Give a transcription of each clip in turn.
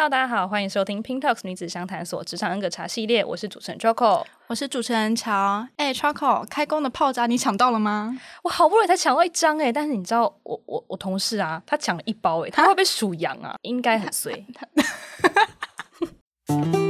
Hello，大家好，欢迎收听 Pink Talks 女子相谈所职场恩格茶系列，我是主持人 Choco，我是主持人乔。哎，Choco，开工的泡渣你抢到了吗？我好不容易才抢到一张哎，但是你知道我我我同事啊，他抢了一包哎，他会不会数羊啊？应该很衰。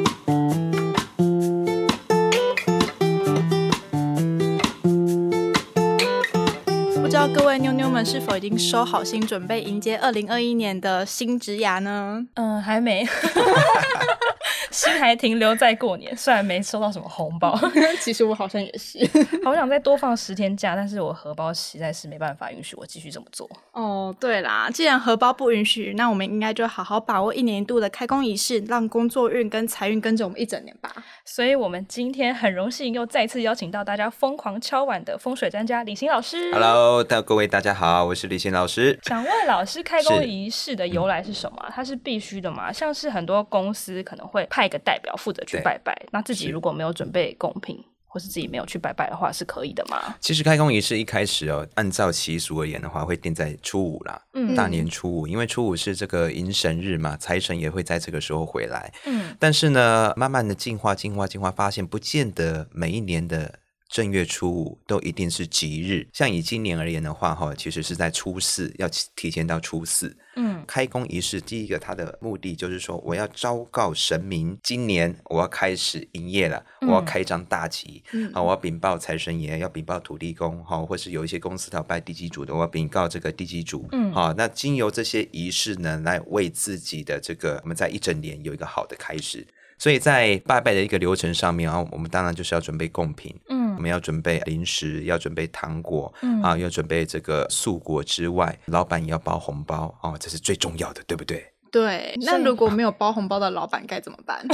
们是否已经收好心，准备迎接二零二一年的新职涯呢？嗯，还没。心还停留在过年，虽然没收到什么红包，其实我好像也是，好想再多放十天假，但是我荷包实在是没办法允许我继续这么做。哦，对啦，既然荷包不允许，那我们应该就好好把握一年一度的开工仪式，让工作运跟财运跟着我们一整年吧。所以，我们今天很荣幸又再次邀请到大家疯狂敲碗的风水专家李欣老师。Hello，各位大家好，我是李欣老师。想问老师，开工仪式的由来是什么？嗯、它是必须的吗？像是很多公司可能会派一个代表负责去拜拜，那自己如果没有准备贡品，或是自己没有去拜拜的话，是可以的吗？其实开工仪式一开始哦，按照习俗而言的话，会定在初五啦，嗯，大年初五，因为初五是这个迎神日嘛，财神也会在这个时候回来，嗯，但是呢，慢慢的进化、进化、进化，发现不见得每一年的。正月初五都一定是吉日，像以今年而言的话，哈，其实是在初四，要提前到初四。嗯，开工仪式第一个它的目的就是说，我要昭告神明，今年我要开始营业了，我要开张大吉。嗯，啊，我要禀报财神爷，要禀报土地公，哈，或是有一些公司要拜地基主的，我要禀告这个地基主。嗯，好，那经由这些仪式呢，来为自己的这个我们在一整年有一个好的开始。所以在拜拜的一个流程上面啊，我们当然就是要准备贡品，嗯，我们要准备零食，要准备糖果，嗯啊，要准备这个素果之外，老板也要包红包哦，这是最重要的，对不对？对。那如果没有包红包的老板该怎么办？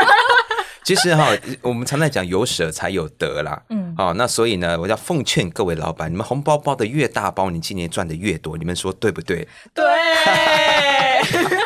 其实哈，我们常在讲有舍才有得啦，嗯，好，那所以呢，我要奉劝各位老板，你们红包包的越大包，你今年赚的越多，你们说对不对？对。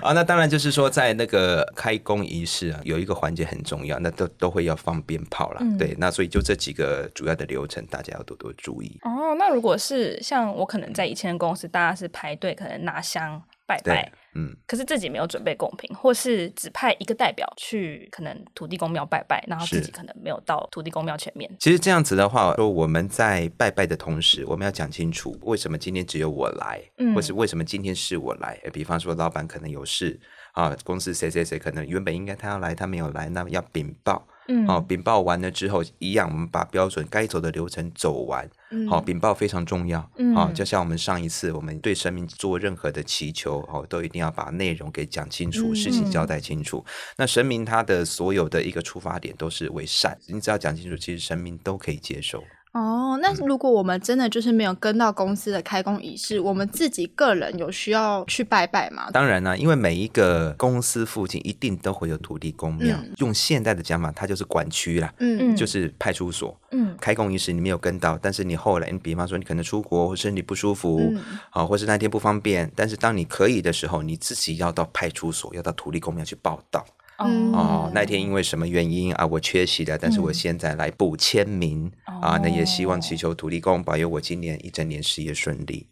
啊，那当然就是说，在那个开工仪式啊，有一个环节很重要，那都都会要放鞭炮啦。嗯、对，那所以就这几个主要的流程，大家要多多注意。哦，那如果是像我可能在以前的公司，大家是排队，可能拿香拜拜。嗯，可是自己没有准备贡品，或是只派一个代表去，可能土地公庙拜拜，然后自己可能没有到土地公庙前面。其实这样子的话，说我们在拜拜的同时，我们要讲清楚为什么今天只有我来，嗯，或是为什么今天是我来。比方说，老板可能有事啊，公司谁谁谁可能原本应该他要来，他没有来，那么要禀报。嗯，好，禀报完了之后，一样我们把标准该走的流程走完。嗯，好，禀报非常重要。嗯，好，就像我们上一次我们对神明做任何的祈求，哦，都一定要把内容给讲清楚，事情交代清楚。嗯，那神明他的所有的一个出发点都是为善，你只要讲清楚，其实神明都可以接受。哦，那如果我们真的就是没有跟到公司的开工仪式，我们自己个人有需要去拜拜吗？当然啦、啊，因为每一个公司附近一定都会有土地公庙，嗯、用现代的讲法，它就是管区啦，嗯，就是派出所。嗯，开工仪式你没有跟到，但是你后来，你比方说你可能出国或身体不舒服，嗯、啊，或是那天不方便，但是当你可以的时候，你自己要到派出所，要到土地公庙去报到。嗯、哦，那天因为什么原因啊？我缺席了，但是我现在来补签名、嗯、啊，那也希望祈求土地公保佑我今年一整年事业顺利。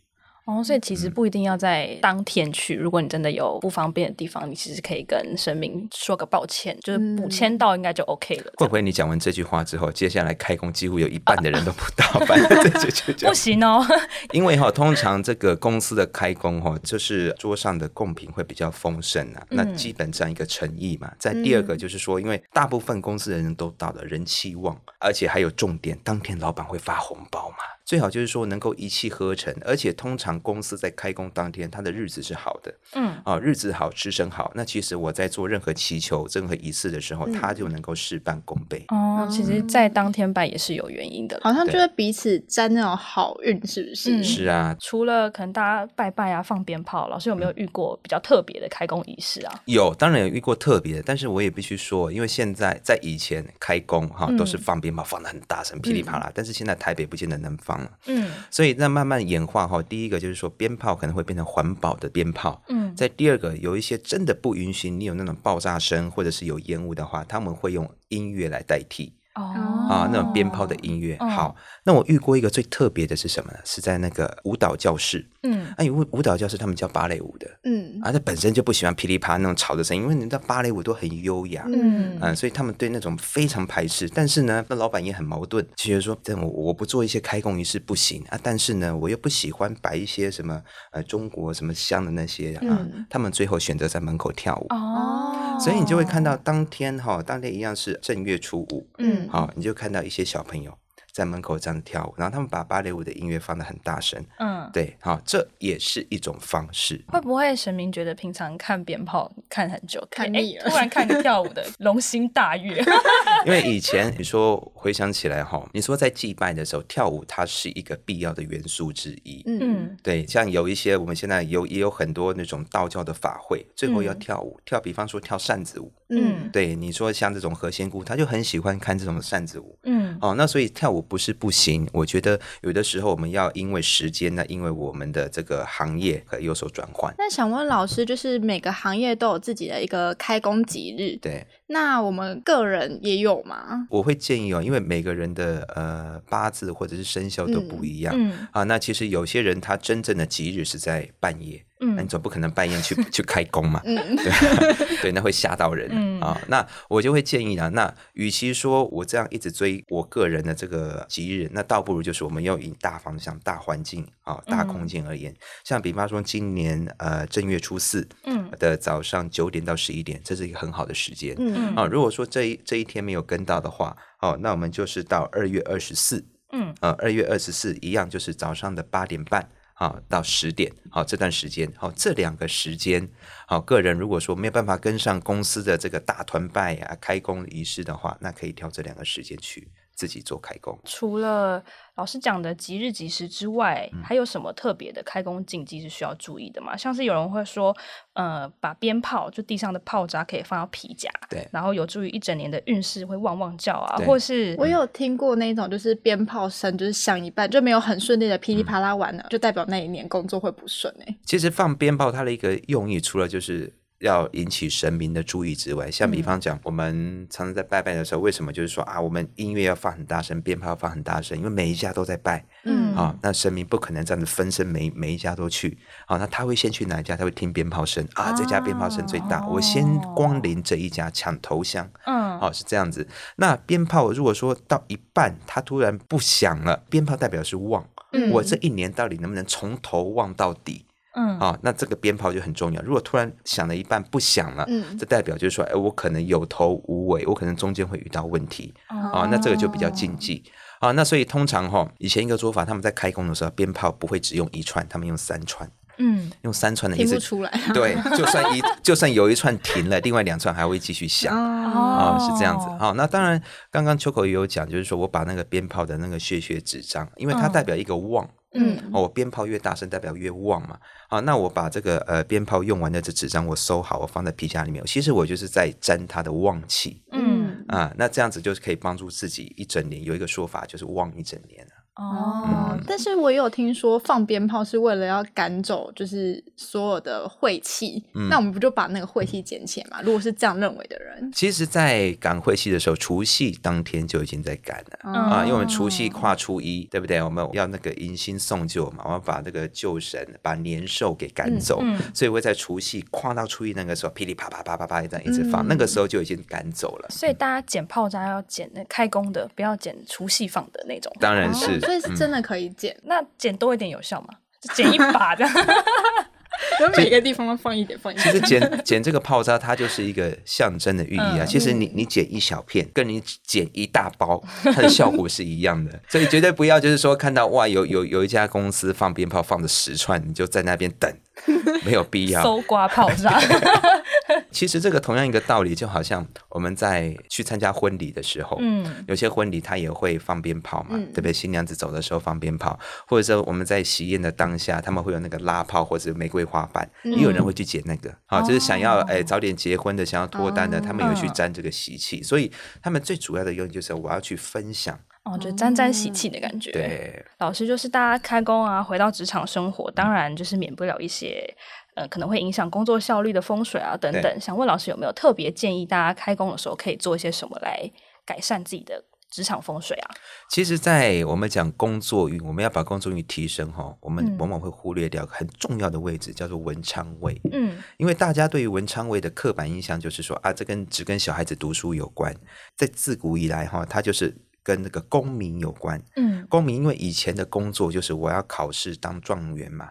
哦，所以其实不一定要在当天去。嗯、如果你真的有不方便的地方，你其实可以跟神明说个抱歉，就是补签到应该就 OK 了。会不会你讲完这句话之后，接下来开工几乎有一半的人都不到？不行哦，因为哈，通常这个公司的开工哈，就是桌上的贡品会比较丰盛啊，嗯、那基本这样一个诚意嘛。在第二个就是说，因为大部分公司的人都到了，人气旺，而且还有重点，当天老板会发红包嘛。最好就是说能够一气呵成，而且通常公司在开工当天，他的日子是好的，嗯，啊，日子好，吃生好，那其实我在做任何祈求、任何仪式的时候，他、嗯、就能够事半功倍。哦，其实，在当天拜也是有原因的，好像就是彼此沾那种好运，是不是？嗯、是啊。除了可能大家拜拜啊、放鞭炮，老师有没有遇过比较特别的开工仪式啊？有，当然有遇过特别的，但是我也必须说，因为现在在以前开工哈都是放鞭炮，放的很大声，噼里啪啦，嗯、但是现在台北不见得能放了，嗯。所以那慢慢演化哈，第一个就是说鞭炮可能会变成环保的鞭炮，嗯，在第二个有一些真的不允许你有那种爆炸声或者是有烟雾的话，他们会用音乐来代替。哦啊，那种鞭炮的音乐。好，那我遇过一个最特别的是什么呢？是在那个舞蹈教室。嗯，哎，舞舞蹈教室他们教芭蕾舞的。嗯，啊，他本身就不喜欢噼里啪啦那种吵的声音，因为你知道芭蕾舞都很优雅。嗯，嗯，所以他们对那种非常排斥。但是呢，那老板也很矛盾，其实说，我我不做一些开工仪式不行啊，但是呢，我又不喜欢摆一些什么呃中国什么香的那些啊。嗯，他们最后选择在门口跳舞。哦，所以你就会看到当天哈，当天一样是正月初五。嗯，好，你就看到一些小朋友。在门口这样跳舞，然后他们把芭蕾舞的音乐放得很大声，嗯，对，好，这也是一种方式。会不会神明觉得平常看鞭炮看很久，看腻了，突然看个跳舞的 龙心大悦？因为以前你说回想起来哈，你说在祭拜的时候跳舞，它是一个必要的元素之一，嗯，对，像有一些我们现在有也有很多那种道教的法会，最后要跳舞，跳比方说跳扇子舞，嗯，对，你说像这种何仙姑，他就很喜欢看这种扇子舞，嗯，哦，那所以跳舞。不是不行，我觉得有的时候我们要因为时间呢，因为我们的这个行业可以有所转换。那想问老师，就是每个行业都有自己的一个开工吉日，对？那我们个人也有吗？我会建议哦，因为每个人的呃八字或者是生肖都不一样，嗯，啊，那其实有些人他真正的吉日是在半夜。嗯，那你总不可能半夜去 去开工嘛？嗯，对，对，那会吓到人啊、嗯哦。那我就会建议啊，那与其说我这样一直追我个人的这个吉日，那倒不如就是我们要以大方向、大环境啊、哦、大空间而言，嗯、像比方说今年呃正月初四嗯的早上九点到十一点，这是一个很好的时间。嗯啊、哦，如果说这一这一天没有跟到的话，哦，那我们就是到二月二十四，嗯，呃，二月二十四一样就是早上的八点半。好，到十点，好，这段时间，好，这两个时间，好，个人如果说没有办法跟上公司的这个大团拜啊、开工仪式的话，那可以挑这两个时间去。自己做开工，除了老师讲的吉日吉时之外，嗯、还有什么特别的开工禁忌是需要注意的吗？像是有人会说，呃，把鞭炮就地上的炮渣可以放到皮夹，对，然后有助于一整年的运势会旺旺叫啊，或是我有听过那种，就是鞭炮声就是响一半就没有很顺利的噼里啪啦完了，嗯、就代表那一年工作会不顺哎、欸。其实放鞭炮它的一个用意，除了就是。要引起神明的注意之外，像比方讲，嗯、我们常常在拜拜的时候，为什么就是说啊，我们音乐要放很大声，鞭炮要放很大声？因为每一家都在拜，嗯，啊，那神明不可能这样子分身每每一家都去，啊，那他会先去哪一家？他会听鞭炮声。啊，这家鞭炮声最大，哦、我先光临这一家抢头香，嗯，哦，是这样子。那鞭炮如果说到一半，它突然不响了，鞭炮代表是旺，嗯，我这一年到底能不能从头旺到底？嗯啊、哦，那这个鞭炮就很重要。如果突然响了一半不响了，嗯，这代表就是说，哎，我可能有头无尾，我可能中间会遇到问题啊。那这个就比较禁忌啊、哦。那所以通常哈、哦，以前一个做法，他们在开工的时候，鞭炮不会只用一串，他们用三串，嗯，用三串的意思，出来。对，就算一 就算有一串停了，另外两串还会继续响啊、是这样子。好、哦，那当然，刚刚秋口也有讲，就是说我把那个鞭炮的那个血血纸张，因为它代表一个旺。哦嗯，哦，我鞭炮越大声，代表越旺嘛。好，那我把这个呃鞭炮用完的这纸张我收好，我放在皮夹里面。其实我就是在沾它的旺气。嗯啊，那这样子就是可以帮助自己一整年。有一个说法就是旺一整年。哦，嗯、但是我有听说放鞭炮是为了要赶走，就是所有的晦气。嗯、那我们不就把那个晦气捡起来嘛？如果是这样认为的人，其实，在赶晦气的时候，除夕当天就已经在赶了、哦、啊，因为我们除夕跨初一，对不对？我们要那个迎新送旧嘛，我们把那个旧神、把年兽给赶走，嗯嗯、所以会在除夕跨到初一那个时候，噼里啪啪啪啪啪一这样一直放，嗯、那个时候就已经赶走了。所以大家捡炮仗要捡那开工的，不要捡除夕放的那种。当然是。哦所以是真的可以剪，嗯、那剪多一点有效吗？就剪一把这样，就每个地方都放一点，放一点。其实剪剪这个泡渣，它就是一个象征的寓意啊。嗯、其实你你剪一小片，跟你剪一大包，它的效果是一样的。所以绝对不要就是说看到哇，有有有一家公司放鞭炮放了十串，你就在那边等，没有必要。搜刮炮渣。其实这个同样一个道理，就好像我们在去参加婚礼的时候，嗯，有些婚礼他也会放鞭炮嘛，对不对？新娘子走的时候放鞭炮，或者说我们在喜宴的当下，他们会有那个拉炮或者玫瑰花瓣，也有人会去捡那个，啊，就是想要哎早点结婚的，想要脱单的，他们有去沾这个喜气，所以他们最主要的用意就是我要去分享，哦，就沾沾喜气的感觉。对，老师就是大家开工啊，回到职场生活，当然就是免不了一些。呃，可能会影响工作效率的风水啊，等等。想问老师有没有特别建议，大家开工的时候可以做一些什么来改善自己的职场风水啊？其实，在我们讲工作运，我们要把工作运提升哈，我们往往会忽略掉很重要的位置，叫做文昌位。嗯，因为大家对于文昌位的刻板印象就是说啊，这跟只跟小孩子读书有关。在自古以来哈，它就是跟那个公民有关。嗯，功名因为以前的工作就是我要考试当状元嘛。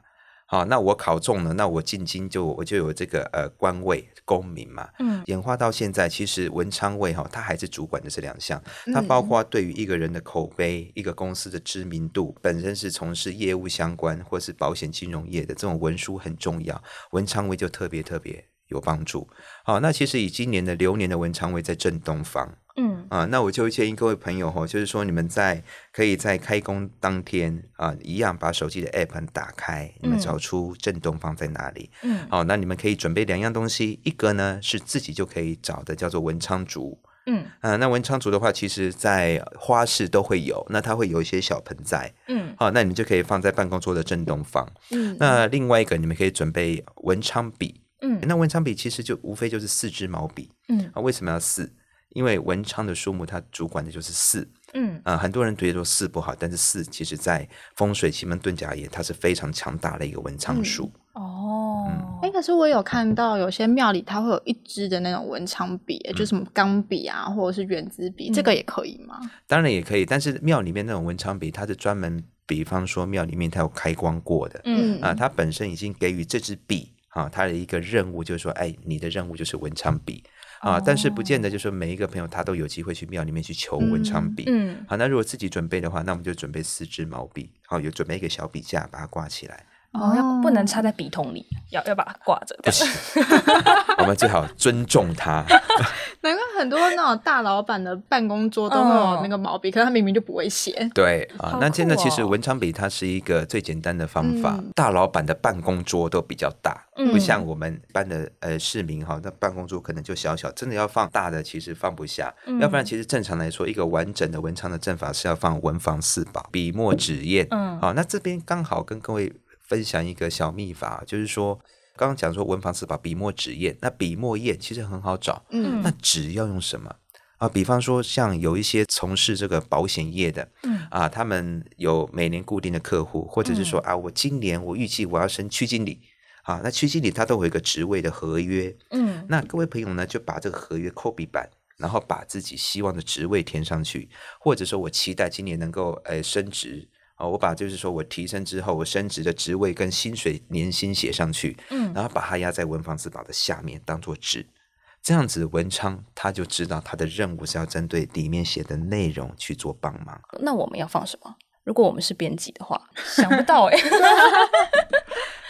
好，那我考中了，那我进京就我就有这个呃官位公民嘛。嗯，演化到现在，其实文昌位哈，它还是主管的这两项，它包括对于一个人的口碑、一个公司的知名度，本身是从事业务相关或是保险金融业的这种文书很重要，文昌位就特别特别有帮助。好，那其实以今年的流年的文昌位在正东方。嗯啊，那我就建议各位朋友哈，就是说你们在可以在开工当天啊，一样把手机的 app 打开，你们找出正东方在哪里。嗯，好，那你们可以准备两样东西，一个呢是自己就可以找的，叫做文昌竹。嗯啊，那文昌竹的话，其实在花市都会有，那它会有一些小盆栽。嗯，好，那你们就可以放在办公桌的正东方。嗯，那另外一个，你们可以准备文昌笔。嗯，那文昌笔其实就无非就是四支毛笔。嗯，啊，为什么要四？因为文昌的数目，它主管的就是四，嗯啊、呃，很多人觉得说四不好，但是四其实在风水奇门遁甲也，它是非常强大的一个文昌数。嗯、哦，哎、嗯，可是我有看到有些庙里它会有一支的那种文昌笔，嗯、就什么钢笔啊，或者是圆珠笔，嗯、这个也可以吗？当然也可以，但是庙里面那种文昌笔，它是专门，比方说庙里面它有开光过的，嗯啊，它本身已经给予这支笔啊，他的一个任务就是说，哎，你的任务就是文昌笔。啊，但是不见得就是说每一个朋友他都有机会去庙里面去求文昌笔。嗯，好，那如果自己准备的话，那我们就准备四支毛笔，好，有准备一个小笔架，把它挂起来。哦，要不能插在笔筒里，要要把它挂着。不行，我们最好尊重它。难怪很多那种大老板的办公桌都会有那个毛笔，可是他明明就不会写。对啊，那现在其实文昌笔它是一个最简单的方法。大老板的办公桌都比较大，不像我们一般的呃市民哈，那办公桌可能就小小，真的要放大的其实放不下。要不然其实正常来说，一个完整的文昌的阵法是要放文房四宝：笔墨纸砚。嗯，好，那这边刚好跟各位。分享一个小秘法，就是说，刚刚讲说文房四宝笔墨纸砚，那笔墨砚其实很好找，嗯，那纸要用什么啊？比方说，像有一些从事这个保险业的，嗯啊，他们有每年固定的客户，或者是说啊，我今年我预计我要升区经理，啊，那区经理他都有一个职位的合约，嗯，那各位朋友呢，就把这个合约抠笔板，然后把自己希望的职位填上去，或者说我期待今年能够呃升职。哦，我把就是说我提升之后，我升职的职位跟薪水年薪写上去，嗯，然后把它压在文房四宝的下面当做纸，这样子文昌他就知道他的任务是要针对里面写的内容去做帮忙。那我们要放什么？如果我们是编辑的话，想不到哎。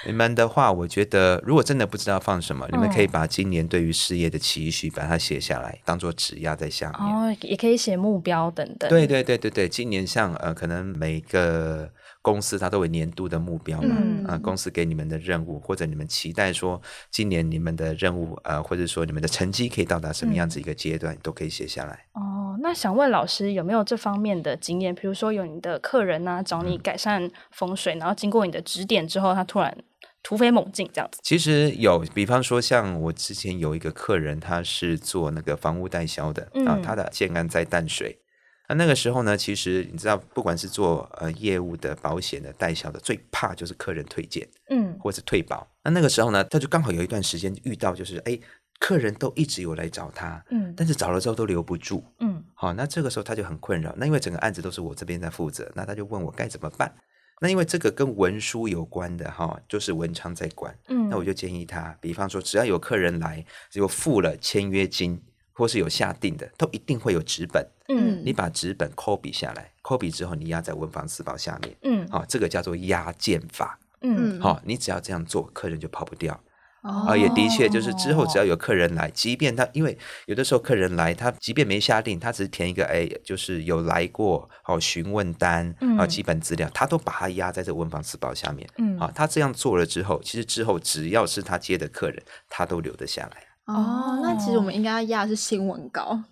你们的话，我觉得如果真的不知道放什么，嗯、你们可以把今年对于事业的期许把它写下来，当做纸压在下面。哦，也可以写目标等等。对对对对对，今年像呃，可能每个公司它都有年度的目标嘛，啊、公司给你们的任务或者你们期待说今年你们的任务呃，或者说你们的成绩可以到达什么样子一个阶段，嗯、都可以写下来。哦，那想问老师有没有这方面的经验？比如说有你的客人呢、啊、找你改善风水，嗯、然后经过你的指点之后，他突然。突飞猛进这样子，其实有，比方说像我之前有一个客人，他是做那个房屋代销的，嗯、然后他的建安在淡水。那那个时候呢，其实你知道，不管是做呃业务的、保险的、代销的，最怕就是客人推荐，嗯，或者退保。那那个时候呢，他就刚好有一段时间遇到，就是哎，客人都一直有来找他，嗯，但是找了之后都留不住，嗯，好，那这个时候他就很困扰。那因为整个案子都是我这边在负责，那他就问我该怎么办。那因为这个跟文书有关的哈，就是文昌在管。嗯，那我就建议他，比方说，只要有客人来，只有付了签约金，或是有下定的，都一定会有纸本。嗯，你把纸本抠笔下来，抠笔之后你压在文房四宝下面。嗯，好，这个叫做压件法。嗯，好，你只要这样做，客人就跑不掉。啊，也的确，就是之后只要有客人来，即便他因为有的时候客人来，他即便没下定，他只是填一个哎，就是有来过哦询问单啊基本资料，他都把它压在这文房四宝下面。嗯，啊，他这样做了之后，其实之后只要是他接的客人，他都留得下来。哦，那其实我们应该要压的是新闻稿，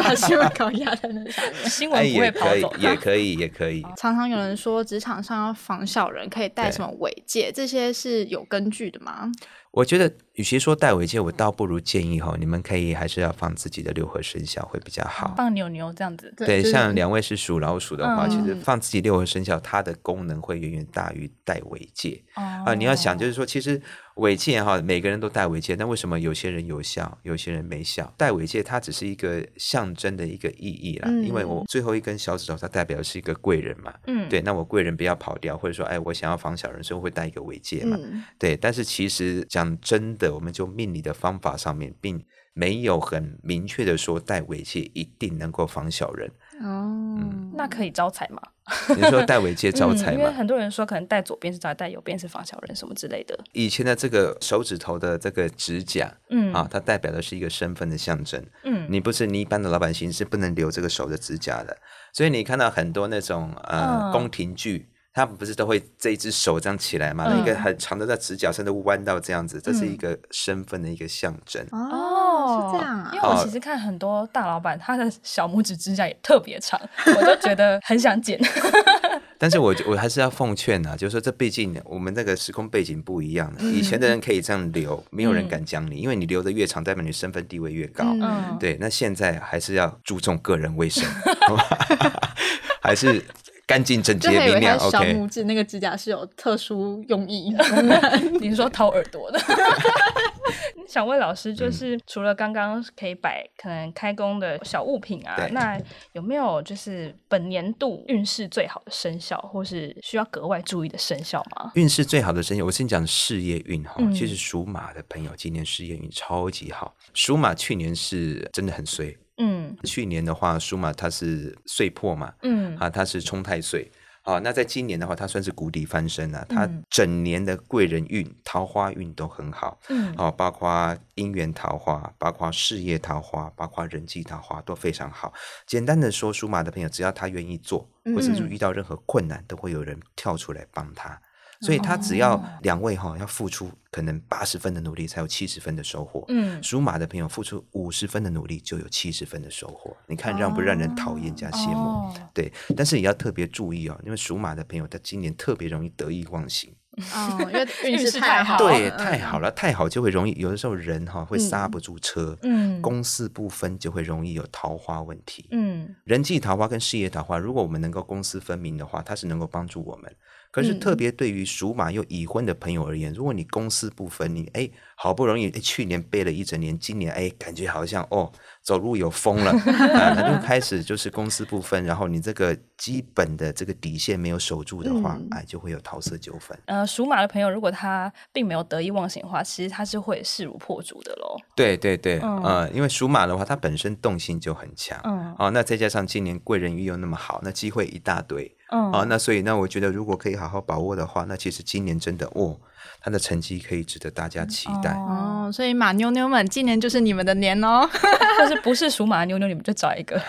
把新闻稿压在那上面，新闻不会跑走。也可以，也可以。常常有人说职场上要防小人，可以带什么尾戒，这些是有根据的吗？我觉得与其说戴尾戒，我倒不如建议哈，你们可以还是要放自己的六合生肖会比较好。放牛牛这样子。对，像两位是属老鼠的话，嗯、其实放自己六合生肖，它的功能会远远大于戴尾戒。啊、哦呃，你要想就是说，其实。尾戒哈，每个人都戴尾戒，那为什么有些人有效，有些人没效？戴尾戒它只是一个象征的一个意义啦，嗯、因为我最后一根小指头它代表的是一个贵人嘛，嗯，对，那我贵人不要跑掉，或者说，哎，我想要防小人，所以我会戴一个尾戒嘛，嗯、对。但是其实讲真的，我们就命理的方法上面，并没有很明确的说戴尾戒一定能够防小人。哦，嗯、那可以招财吗？你说戴尾戒招财吗？因为很多人说可能戴左边是招财，戴右边是防小人什么之类的。以前的这个手指头的这个指甲，嗯啊，它代表的是一个身份的象征。嗯，你不是你一般的老百姓是不能留这个手的指甲的，所以你看到很多那种呃宫廷剧，他们不是都会这一只手这样起来嘛？嗯、一个很长的在指甲甚至弯到这样子，这是一个身份的一个象征。嗯、哦。是这样啊，因为我其实看很多大老板，他的小拇指指甲也特别长，我就觉得很想剪。但是我我还是要奉劝啊，就是说这毕竟我们那个时空背景不一样，以前的人可以这样留，没有人敢讲你，因为你留的越长，代表你身份地位越高。嗯，对。那现在还是要注重个人卫生，还是。干净整洁明亮。小拇指那个指甲是有特殊用意，你是说掏耳朵的？想问老师，就是除了刚刚可以摆可能开工的小物品啊，那有没有就是本年度运势最好的生肖，或是需要格外注意的生肖吗？运势最好的生肖，我先讲事业运哈。其实属马的朋友今年事业运超级好，属马去年是真的很衰。嗯，去年的话，属马它是岁破嘛，嗯，啊，它是冲太岁，啊，那在今年的话，它算是谷底翻身了，啊，它整年的贵人运、桃花运都很好，嗯，哦，包括姻缘桃花，包括事业桃花，包括人际桃花都非常好。简单的说，属马的朋友只要他愿意做，或者是遇到任何困难，都会有人跳出来帮他。所以他只要两位哈要付出可能八十分的努力，才有七十分的收获。嗯，属马的朋友付出五十分的努力，就有七十分的收获。你看让不让人讨厌加羡慕？哦、对，但是也要特别注意哦，因为属马的朋友他今年特别容易得意忘形。哦，因为 运势太好。对，太好了，太好就会容易有的时候人哈会刹不住车。嗯，公私不分就会容易有桃花问题。嗯，人际桃花跟事业桃花，如果我们能够公私分明的话，它是能够帮助我们。可是特别对于属马又已婚的朋友而言，如果你公私不分，你哎好不容易哎去年背了一整年，今年哎感觉好像哦走路有风了，啊，那就开始就是公私不分，然后你这个基本的这个底线没有守住的话，嗯、哎就会有桃色纠纷。呃，属马的朋友如果他并没有得意忘形的话，其实他是会势如破竹的喽。对对对，嗯、呃，因为属马的话，他本身动性就很强，嗯，哦，那再加上今年贵人运又那么好，那机会一大堆。嗯，啊，那所以那我觉得，如果可以好好把握的话，那其实今年真的哦，他的成绩可以值得大家期待哦。所以马妞妞们，今年就是你们的年哦。但是不是属马妞妞，你们就找一个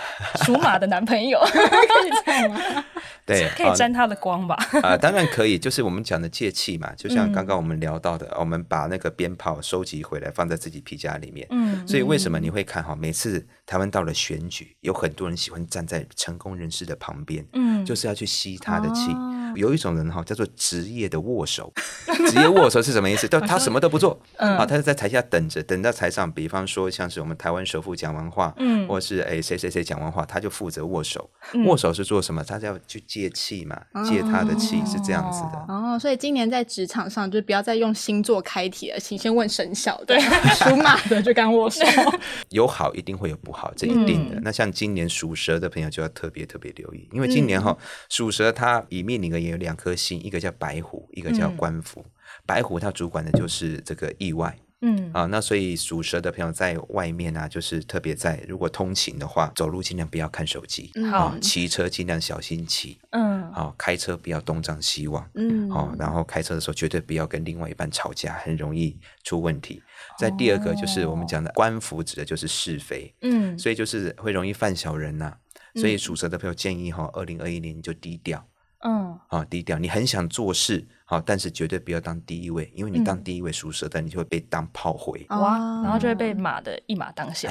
属马的男朋友，可以这样吗？对，可以沾他的光吧？啊、呃，当然可以，就是我们讲的借气嘛，就像刚刚我们聊到的，嗯、我们把那个鞭炮收集回来，放在自己皮夹里面。嗯，所以为什么你会看哈？每次台湾到了选举，有很多人喜欢站在成功人士的旁边，嗯，就是要去吸他的气。哦有一种人哈，叫做职业的握手。职业握手是什么意思？就他什么都不做，啊，他就在台下等着，等到台上，比方说像是我们台湾首富讲完话，嗯，或是哎谁谁谁讲完话，他就负责握手。握手是做什么？他就要去借气嘛，借他的气是这样子的。哦，所以今年在职场上就不要再用星座开题了，请先问生肖。对，属马的就刚握手。有好一定会有不好，这一定的。那像今年属蛇的朋友就要特别特别留意，因为今年哈属蛇他以命令而言。也有两颗星，一个叫白虎，一个叫官府。嗯、白虎它主管的就是这个意外，嗯。啊，那所以属蛇的朋友在外面啊，就是特别在如果通勤的话，走路尽量不要看手机，好、嗯，骑车尽量小心骑，嗯，好，开车不要东张西望，嗯，好，然后开车的时候绝对不要跟另外一半吵架，很容易出问题。在第二个就是我们讲的官府，指的就是是非，嗯，所以就是会容易犯小人呐、啊，所以属蛇的朋友建议哈，二零二一年就低调。嗯，啊，低调，你很想做事。好，但是绝对不要当第一位，因为你当第一位属蛇的，你就会被当炮灰哇，然后就会被马的一马当先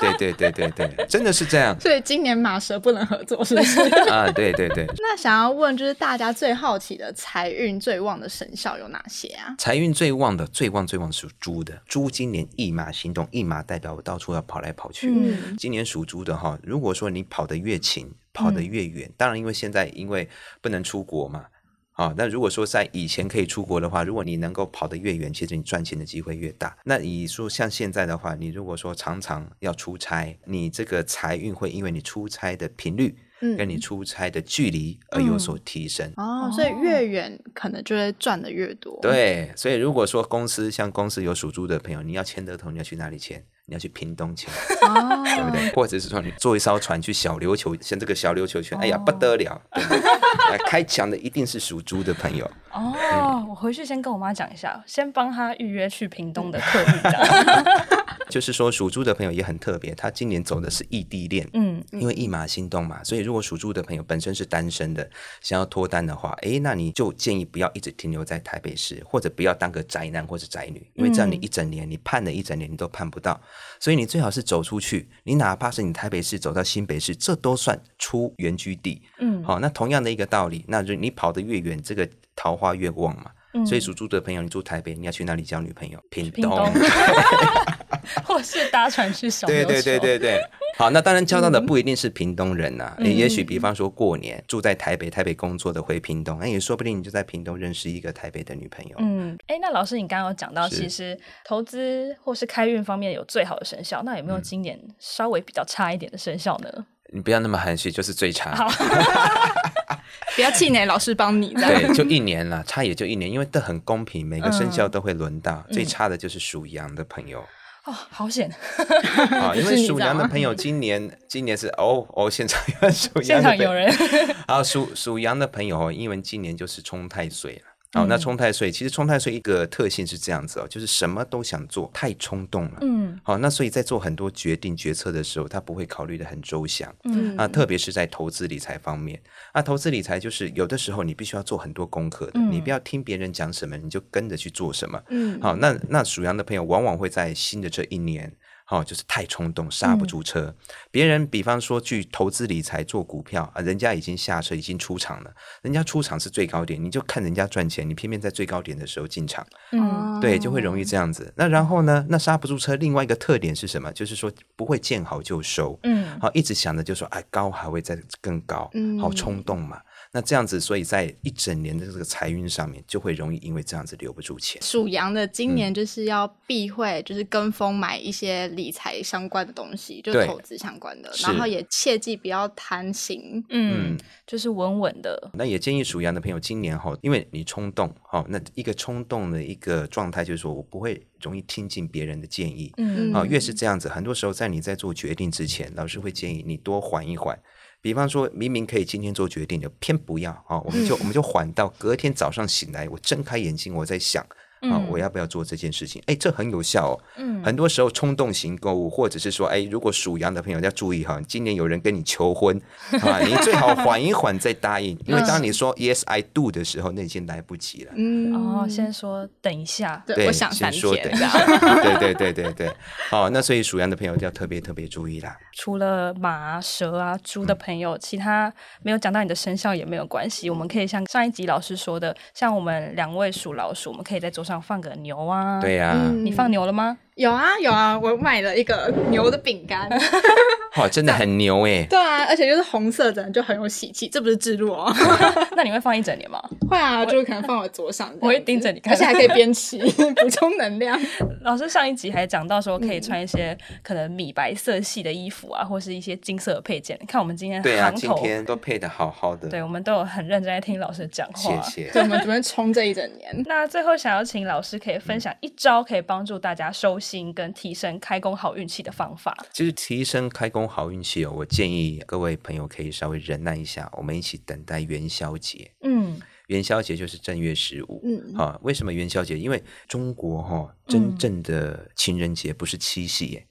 对对对对对，真的是这样。所以今年马蛇不能合作，是不是？啊，对对对。那想要问，就是大家最好奇的财运最旺的生肖有哪些啊？财运最旺的，最旺最旺属猪的，猪今年一马行动，一马代表我到处要跑来跑去。嗯，今年属猪的哈，如果说你跑得越勤，跑得越远，当然因为现在因为不能出国嘛。啊、哦，那如果说在以前可以出国的话，如果你能够跑得越远，其实你赚钱的机会越大。那你说像现在的话，你如果说常常要出差，你这个财运会因为你出差的频率，跟你出差的距离而有所提升。嗯、哦，所以越远可能就会赚得越多。对，所以如果说公司像公司有属猪的朋友，你要签合同，你要去哪里签？你要去屏东去，哦、对不对？或者是说你坐一艘船去小琉球，像这个小琉球圈，哦、哎呀不得了！对对 开抢的一定是属猪的朋友。哦，嗯、我回去先跟我妈讲一下，先帮她预约去屏东的客运。就是说属猪的朋友也很特别，他今年走的是异地恋，嗯，因为一马心动嘛，所以如果属猪的朋友本身是单身的，想要脱单的话，哎，那你就建议不要一直停留在台北市，或者不要当个宅男或者宅女，因为这样你一整年你盼了一整年你都盼不到，所以你最好是走出去，你哪怕是你台北市走到新北市，这都算出原居地，嗯，好，那同样的一个道理，那就你跑得越远，这个桃花越旺嘛。所以属猪的朋友，你住台北，你要去哪里交女朋友？屏东，或是搭船去小琉球。对对对对对。好，那当然 交到的不一定是屏东人呐、啊，嗯、也许比方说过年住在台北，台北工作的回屏东，那也说不定你就在屏东认识一个台北的女朋友。嗯，哎，那老师你刚刚有讲到，其实投资或是开运方面有最好的生肖，那有没有今年稍微比较差一点的生肖呢？你不要那么含蓄，就是最差。好不要气馁，老师帮你。对，就一年了，差也就一年，因为这很公平，每个生肖都会轮到。嗯、最差的就是属羊的朋友。哦，好险！啊，因为 属羊的朋友今年今年是哦哦，现场有属羊的。现场有人。啊，属属羊的朋友，因为今年就是冲太岁了。好，那冲太岁其实冲太岁一个特性是这样子哦，就是什么都想做，太冲动了。嗯，好，那所以在做很多决定决策的时候，他不会考虑的很周详。嗯，啊，特别是在投资理财方面，啊，投资理财就是有的时候你必须要做很多功课的，嗯，你不要听别人讲什么你就跟着去做什么。嗯，好，那那属羊的朋友往往会在新的这一年。好、哦，就是太冲动，刹不住车。嗯、别人比方说去投资理财做股票啊，人家已经下车，已经出场了。人家出场是最高点，你就看人家赚钱，你偏偏在最高点的时候进场，嗯，对，就会容易这样子。那然后呢？那刹不住车，另外一个特点是什么？就是说不会见好就收，嗯，好，一直想着就说，哎，高还会再更高，嗯，好冲动嘛。那这样子，所以在一整年的这个财运上面，就会容易因为这样子留不住钱。属羊的今年就是要避讳，就是跟风买一些理财相关的东西，就投资相关的，然后也切记不要贪心，嗯，嗯就是稳稳的。那也建议属羊的朋友今年哈，因为你冲动哈，那一个冲动的一个状态就是说我不会容易听进别人的建议，嗯，啊，越是这样子，很多时候在你在做决定之前，老师会建议你多缓一缓。比方说，明明可以今天做决定的，偏不要啊，我们就我们就缓到隔天早上醒来，我睁开眼睛，我在想。啊，我要不要做这件事情？哎，这很有效哦。嗯，很多时候冲动型购物，或者是说，哎，如果属羊的朋友要注意哈，今年有人跟你求婚啊，你最好缓一缓再答应，因为当你说 Yes I do 的时候，那已经来不及了。嗯，哦，先说等一下，对，我想三天。对对对对对。好，那所以属羊的朋友就要特别特别注意啦。除了马、蛇啊、猪的朋友，其他没有讲到你的生肖也没有关系，我们可以像上一集老师说的，像我们两位属老鼠，我们可以在桌上。放个牛啊！对呀、啊，嗯、你放牛了吗？有啊有啊，我买了一个牛的饼干，哇，真的很牛哎！对啊，而且就是红色的，就很有喜气。这不是置入哦。那你会放一整年吗？会啊，就是可能放我桌上，我会盯着你看，而且还可以边吃 补充能量。老师上一集还讲到说，可以穿一些可能米白色系的衣服啊，或是一些金色的配件。你看我们今天对啊，今天都配的好好的。对，我们都有很认真在听老师讲话。谢谢。对，我们准备冲这一整年。那最后想要请老师可以分享一招，可以帮助大家收心跟提升。开工好运气的方法，其实提升开工好运气哦，我建议各位朋友可以稍微忍耐一下，我们一起等待元宵节。嗯，元宵节就是正月十五。嗯，啊，为什么元宵节？因为中国哈、哦、真正的情人节不是七夕耶，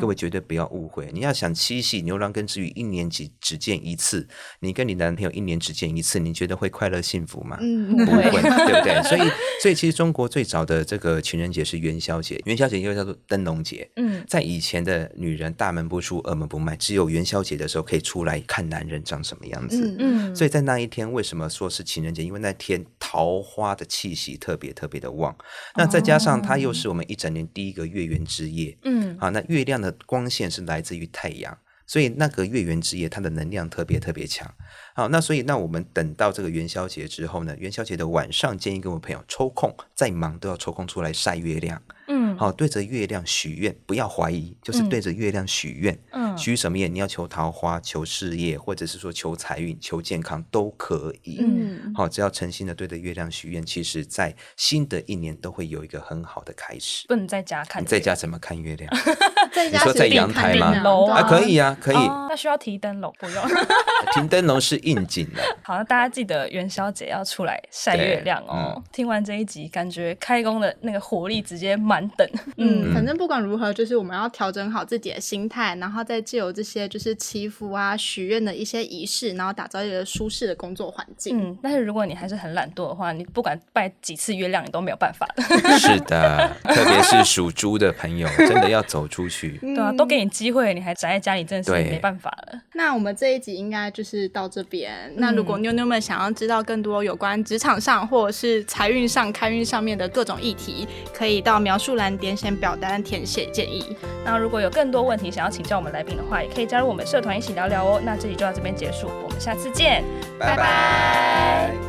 各位绝对不要误会，你要想七夕牛郎跟织女一年只只见一次，你跟你男朋友一年只见一次，你觉得会快乐幸福吗？嗯，不会，对不对？所以，所以其实中国最早的这个情人节是元宵节，元宵节又叫做灯笼节。嗯，在以前的女人大门不出，二门不迈，只有元宵节的时候可以出来看男人长什么样子。嗯，所以在那一天，为什么说是情人节？因为那天桃花的气息特别特别的旺。那再加上它又是我们一整年第一个月圆之夜。嗯，好，那月亮的光线是来自于太阳。所以那个月圆之夜，它的能量特别特别强。好，那所以那我们等到这个元宵节之后呢，元宵节的晚上，建议各位朋友抽空，再忙都要抽空出来晒月亮。嗯，好，对着月亮许愿，不要怀疑，就是对着月亮许愿。嗯，许什么愿？你要求桃花、求事业，或者是说求财运、求健康都可以。嗯，好，只要诚心的对着月亮许愿，其实在新的一年都会有一个很好的开始。不能在家看，你在家怎么看月亮？在家你说在阳台吗？啊，可以啊，可以。那需要提灯笼不用？提灯笼是应景的。好，那大家记得元宵节要出来晒月亮哦。嗯、听完这一集，感觉开工的那个活力直接满等。嗯，反正不管如何，就是我们要调整好自己的心态，然后再借由这些就是祈福啊、许愿的一些仪式，然后打造一个舒适的工作环境。嗯，但是如果你还是很懒惰的话，你不管拜几次月亮，你都没有办法的。是的，特别是属猪的朋友，真的要走出去。对啊，都给你机会，你还宅在家里，真的是没办法了。那我们这一集应该就是到这边。那如果妞妞们想要知道更多有关职场上或者是财运上、开运上面的各种议题，可以到描述栏点选表单填写建议。那如果有更多问题想要请教我们来宾的话，也可以加入我们社团一起聊聊哦。那这集就到这边结束，我们下次见，拜拜。